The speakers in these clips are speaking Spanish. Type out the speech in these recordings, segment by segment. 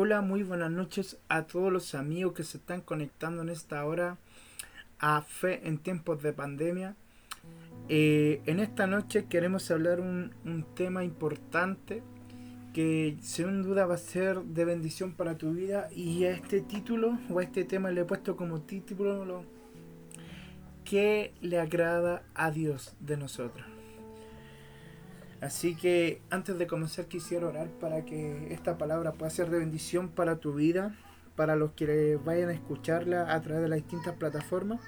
Hola, muy buenas noches a todos los amigos que se están conectando en esta hora a Fe en tiempos de pandemia. Eh, en esta noche queremos hablar un, un tema importante que sin duda va a ser de bendición para tu vida y a este título o a este tema le he puesto como título lo, que le agrada a Dios de nosotros. Así que antes de comenzar quisiera orar para que esta palabra pueda ser de bendición para tu vida, para los que vayan a escucharla a través de las distintas plataformas.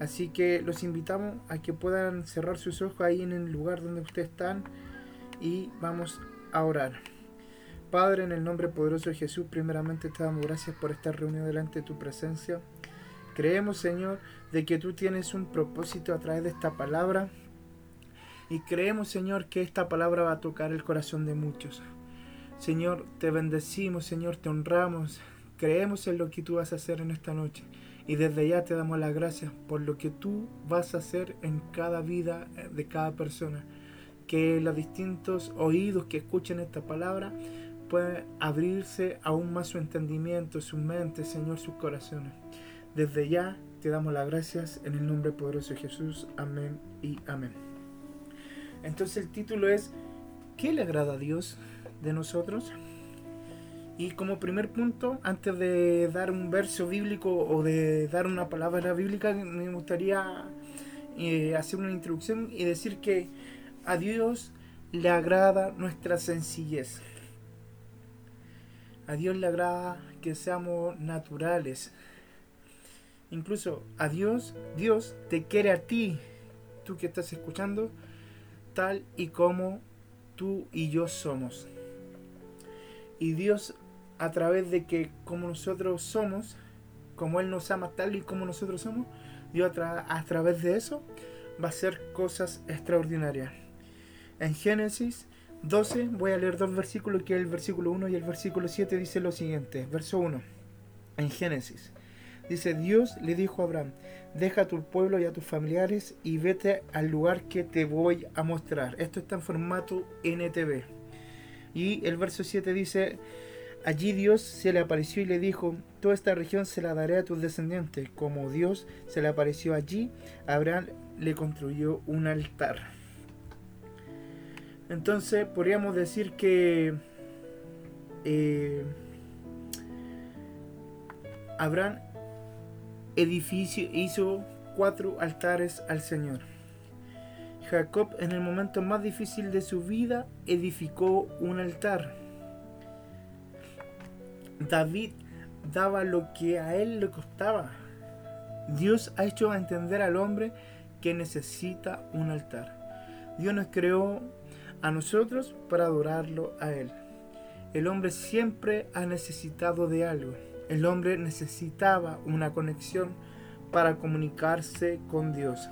Así que los invitamos a que puedan cerrar sus ojos ahí en el lugar donde ustedes están y vamos a orar. Padre, en el nombre poderoso de Jesús, primeramente te damos gracias por estar reunido delante de tu presencia. Creemos, Señor, de que tú tienes un propósito a través de esta palabra y creemos, Señor, que esta palabra va a tocar el corazón de muchos. Señor, te bendecimos, Señor, te honramos. Creemos en lo que tú vas a hacer en esta noche. Y desde ya te damos las gracias por lo que tú vas a hacer en cada vida de cada persona. Que los distintos oídos que escuchen esta palabra puedan abrirse aún más su entendimiento, su mente, Señor, sus corazones. Desde ya te damos las gracias en el nombre poderoso de Jesús. Amén y amén. Entonces el título es ¿Qué le agrada a Dios de nosotros? Y como primer punto, antes de dar un verso bíblico o de dar una palabra bíblica, me gustaría eh, hacer una introducción y decir que a Dios le agrada nuestra sencillez. A Dios le agrada que seamos naturales. Incluso a Dios, Dios te quiere a ti, tú que estás escuchando, tal y como tú y yo somos. Y Dios a través de que como nosotros somos, como Él nos ama tal y como nosotros somos, Dios a, través de eso va a hacer cosas extraordinarias. En Génesis 12 voy a leer dos versículos, que es el versículo 1 y el versículo 7 dice lo siguiente. Verso 1. En Génesis. Dice, Dios le dijo a Abraham, deja a tu pueblo y a tus familiares y vete al lugar que te voy a mostrar. Esto está en formato NTV. Y el verso 7 dice, allí Dios se le apareció y le dijo, toda esta región se la daré a tus descendientes. Como Dios se le apareció allí, Abraham le construyó un altar. Entonces podríamos decir que eh, Abraham edificio hizo cuatro altares al Señor. Jacob en el momento más difícil de su vida edificó un altar. David daba lo que a él le costaba. Dios ha hecho entender al hombre que necesita un altar. Dios nos creó a nosotros para adorarlo a Él. El hombre siempre ha necesitado de algo. El hombre necesitaba una conexión para comunicarse con Dios.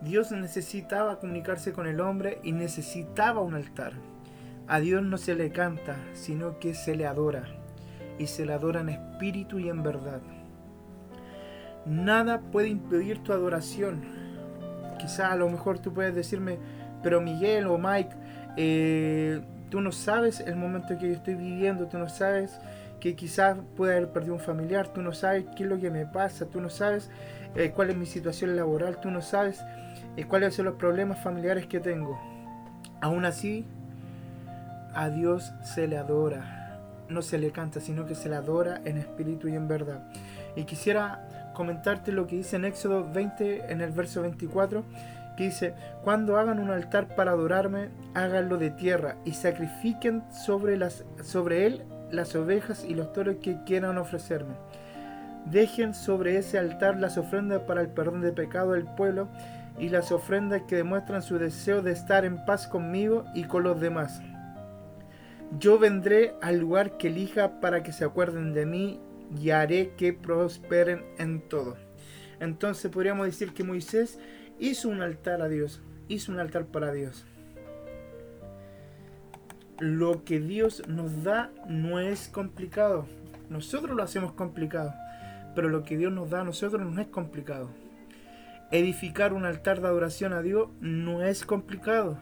Dios necesitaba comunicarse con el hombre y necesitaba un altar. A Dios no se le canta, sino que se le adora. Y se le adora en espíritu y en verdad. Nada puede impedir tu adoración. Quizá a lo mejor tú puedes decirme, pero Miguel o Mike, eh, tú no sabes el momento que yo estoy viviendo, tú no sabes que quizás pueda haber perdido un familiar, tú no sabes qué es lo que me pasa, tú no sabes eh, cuál es mi situación laboral, tú no sabes eh, cuáles son los problemas familiares que tengo. Aún así, a Dios se le adora, no se le canta, sino que se le adora en espíritu y en verdad. Y quisiera comentarte lo que dice en Éxodo 20, en el verso 24, que dice, cuando hagan un altar para adorarme, háganlo de tierra y sacrifiquen sobre, él las ovejas y los toros que quieran ofrecerme. Dejen sobre ese altar las ofrendas para el perdón de pecado del pueblo y las ofrendas que demuestran su deseo de estar en paz conmigo y con los demás. Yo vendré al lugar que elija para que se acuerden de mí y haré que prosperen en todo. Entonces podríamos decir que Moisés hizo un altar a Dios, hizo un altar para Dios lo que Dios nos da no es complicado. Nosotros lo hacemos complicado, pero lo que Dios nos da a nosotros no es complicado. Edificar un altar de adoración a Dios no es complicado.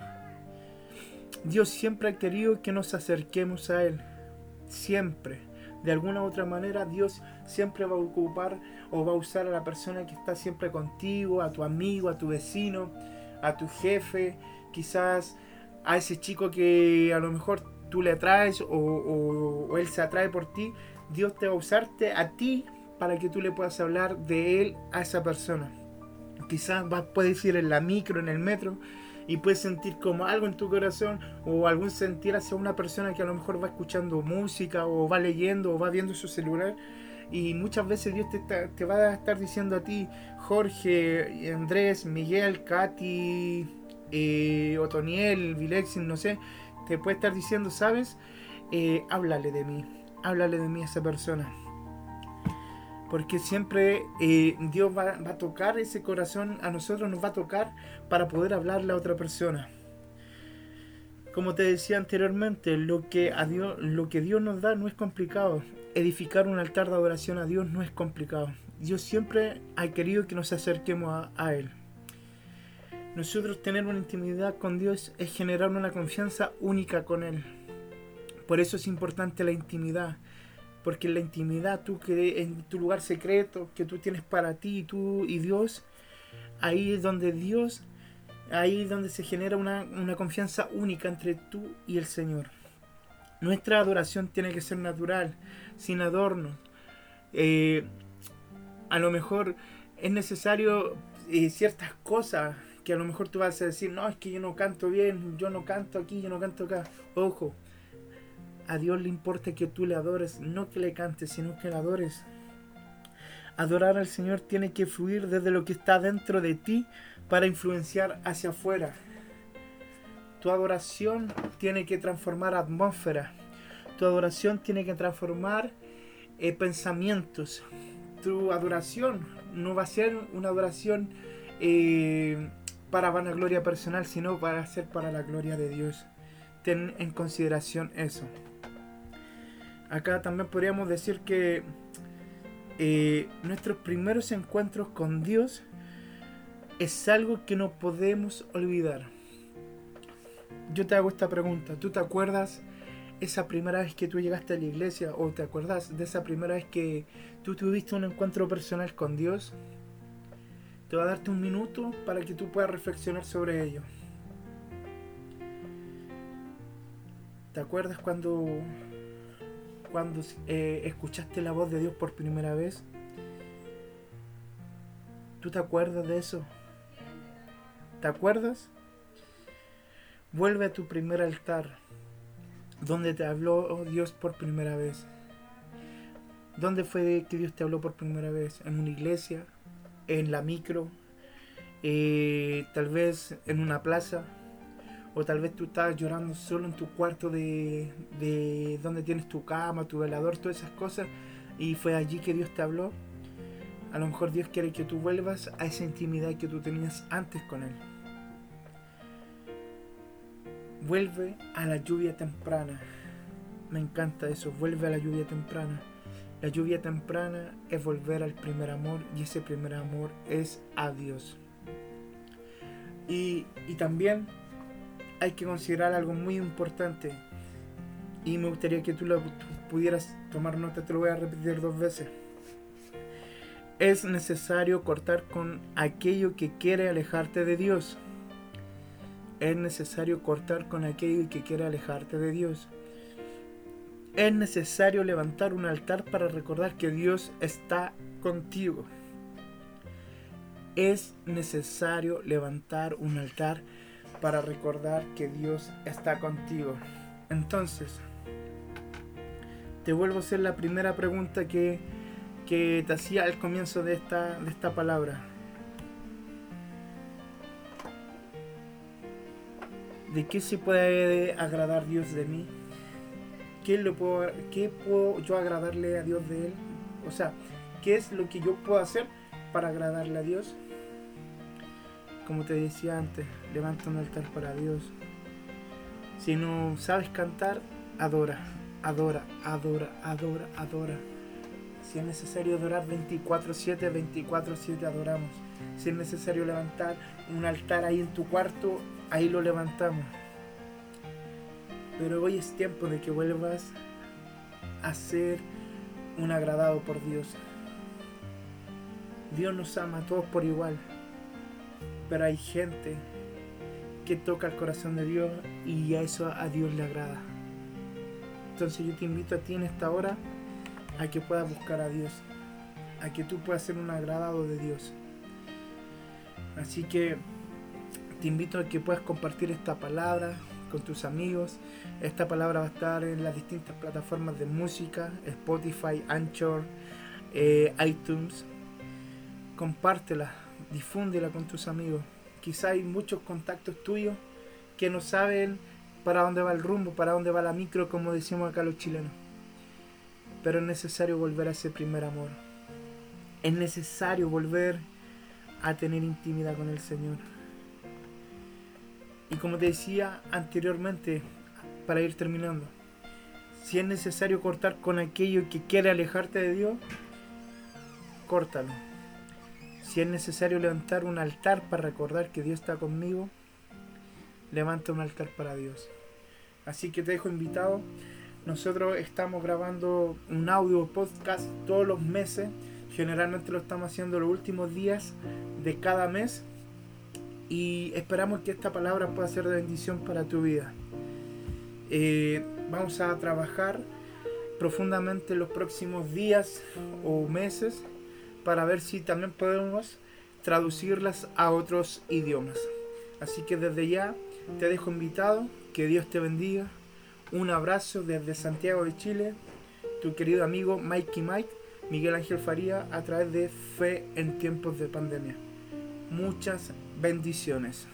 Dios siempre ha querido que nos acerquemos a Él. siempre. De alguna u otra manera Dios siempre va a ocupar o va a usar a la persona que está siempre contigo, a tu amigo, a tu vecino, a tu jefe, quizás a ese chico que a lo mejor tú le atraes o, él se atrae por ti. Dios te va a usarte a ti para que tú le puedas hablar de él a esa persona. Quizás vas, puedes ir en la micro, en el metro, y puedes sentir como algo en tu corazón o algún sentir hacia una persona que a lo mejor va escuchando música o va leyendo o va viendo su celular. Y muchas veces Dios te, te va a estar diciendo a ti, Jorge, Andrés, Miguel, Katy, eh, Otoniel, Vilexin, no sé, te puede estar diciendo, ¿sabes? Eh, háblale de mí, háblale de mí a esa persona porque siempre eh, Dios va, a tocar ese corazón, a nosotros nos va a tocar para poder hablarle a otra persona. Como te decía anteriormente, lo que, a Dios, lo que Dios nos da no es complicado. Edificar un altar de adoración a Dios no es complicado. Dios siempre ha querido que nos acerquemos a, a Él. Nosotros tener una intimidad con Dios es generar una confianza única con Él. Por eso es importante la intimidad porque en la intimidad, tú que en tu lugar secreto que tú tienes para ti, tú y Dios, ahí es donde Dios, ahí es donde se genera una, confianza única entre tú y el Señor. Nuestra adoración tiene que ser natural, sin adornos. Eh, a lo mejor es necesario eh, ciertas cosas que a lo mejor tú vas a decir, no, es que yo no canto bien, yo no canto aquí, yo no canto acá. Ojo, a Dios le importa que tú le adores, no que le cantes, sino que le adores. Adorar al Señor tiene que fluir desde lo que está dentro de ti para influenciar hacia afuera. Tu adoración tiene que transformar atmósfera. Tu adoración tiene que transformar eh, pensamientos. Tu adoración no va a ser una adoración eh, para vanagloria personal, sino para ser para la gloria de Dios. Ten en consideración eso. Acá también podríamos decir que eh, nuestros primeros encuentros con Dios es algo que no podemos olvidar. Yo te hago esta pregunta, ¿tú te acuerdas esa primera vez que tú llegaste a la iglesia o te acuerdas de esa primera vez que tú tuviste un encuentro personal con Dios? Te voy a darte un minuto para que tú puedas reflexionar sobre ello. ¿Te acuerdas cuando cuando eh, escuchaste la voz de Dios por primera vez? ¿Tú te acuerdas de eso? ¿Te acuerdas? Vuelve a tu primer altar, donde te habló Dios por primera vez. ¿Dónde fue que Dios te habló por primera vez? ¿En una iglesia? ¿En la micro? Eh, ¿Tal vez en una plaza? O tal vez tú estás llorando solo en tu cuarto de, de donde tienes tu cama, tu velador, todas esas cosas. Y fue allí que Dios te habló. A lo mejor Dios quiere que tú vuelvas a esa intimidad que tú tenías antes con Él. Vuelve a la lluvia temprana. Me encanta eso, vuelve a la lluvia temprana. La lluvia temprana es volver al primer amor y ese primer amor es a Dios. Y, y también hay que considerar algo muy importante y me gustaría que tú lo pudieras tomar nota, te lo voy a repetir dos veces. Es necesario cortar con aquello que quiere alejarte de Dios. Es necesario cortar con aquello que quiere alejarte de Dios. Es necesario levantar un altar para recordar que Dios está contigo. Es necesario levantar un altar para recordar que Dios está contigo. Entonces, te vuelvo a hacer la primera pregunta que, que te hacía al comienzo de esta, de esta palabra. ¿De qué se puede agradar Dios de mí? ¿Qué, lo puedo, ¿Qué puedo yo agradarle a Dios de Él? O sea, ¿qué es lo que yo puedo hacer para agradarle a Dios? como te decía antes, levanta un altar para Dios. Si no sabes cantar, adora, adora, adora, adora, adora. Si es necesario adorar 24/7, 24/7 adoramos. Si es necesario levantar un altar ahí en tu cuarto, ahí lo levantamos. Pero hoy es tiempo de que vuelvas a ser un agradado por Dios. Dios nos ama a todos por igual, pero hay gente que toca el corazón de Dios y a eso a Dios le agrada. Entonces yo te invito a ti en esta hora a que puedas buscar a Dios, a que tú puedas ser un agradado de Dios. Así que te invito a que puedas compartir esta palabra con tus amigos. Esta palabra va a estar en las distintas plataformas de música, Spotify, Anchor, eh, iTunes. Compártela, difúndela con tus amigos. Quizá hay muchos contactos tuyos que no saben para dónde va el rumbo, para dónde va la micro, como decimos acá los chilenos. Pero es necesario volver a ese primer amor. Es necesario volver a tener intimidad con el Señor. Y como te decía anteriormente, para ir terminando, si es necesario cortar con aquello que quiere alejarte de Dios, córtalo. Si es necesario levantar un altar para recordar que Dios está conmigo, levanta un altar para Dios. Así que te dejo invitado. Nosotros estamos grabando un audio podcast todos los meses. Generalmente lo estamos haciendo los últimos días de cada mes. Y esperamos que esta palabra pueda ser de bendición para tu vida. Eh, vamos a trabajar profundamente los próximos días o meses para ver si también podemos traducirlas a otros idiomas. Así que desde ya te dejo invitado que Dios te bendiga. Un abrazo desde Santiago de Chile, tu querido amigo Mikey Mike, Miguel Ángel Faría, a través de Fe en tiempos de pandemia. Muchas bendiciones.